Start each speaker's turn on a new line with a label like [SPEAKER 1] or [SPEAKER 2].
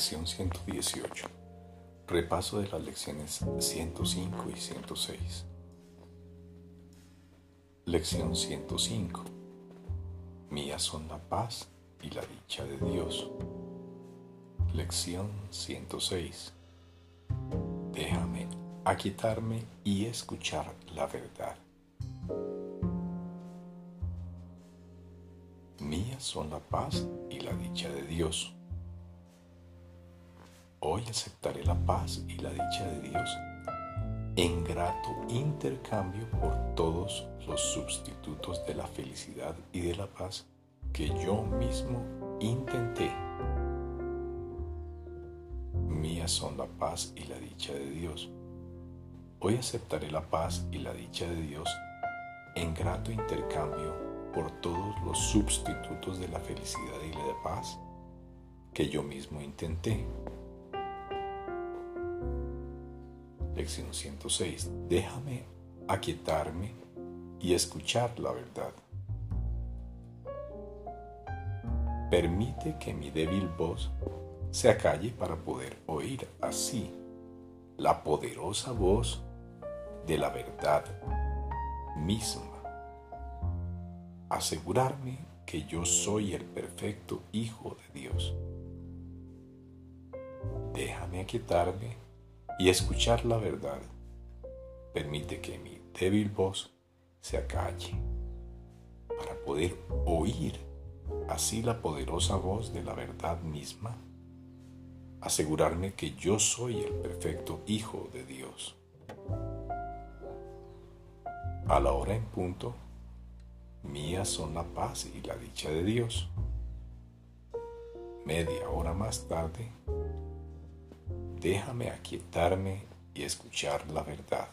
[SPEAKER 1] Lección 118. Repaso de las lecciones 105 y 106. Lección 105. Mías son la paz y la dicha de Dios. Lección 106. Déjame aquietarme y escuchar la verdad. Mías son la paz y la dicha de Dios. Hoy aceptaré la paz y la dicha de Dios en grato intercambio por todos los sustitutos de la felicidad y de la paz que yo mismo intenté. Mías son la paz y la dicha de Dios. Hoy aceptaré la paz y la dicha de Dios en grato intercambio por todos los sustitutos de la felicidad y la paz que yo mismo intenté. Lección 106. Déjame aquietarme y escuchar la verdad. Permite que mi débil voz se acalle para poder oír así la poderosa voz de la verdad misma. Asegurarme que yo soy el perfecto Hijo de Dios. Déjame aquietarme y escuchar la verdad permite que mi débil voz se acalle para poder oír así la poderosa voz de la verdad misma, asegurarme que yo soy el perfecto Hijo de Dios. A la hora en punto, mías son la paz y la dicha de Dios. Media hora más tarde, déjame aquietarme y escuchar la verdad.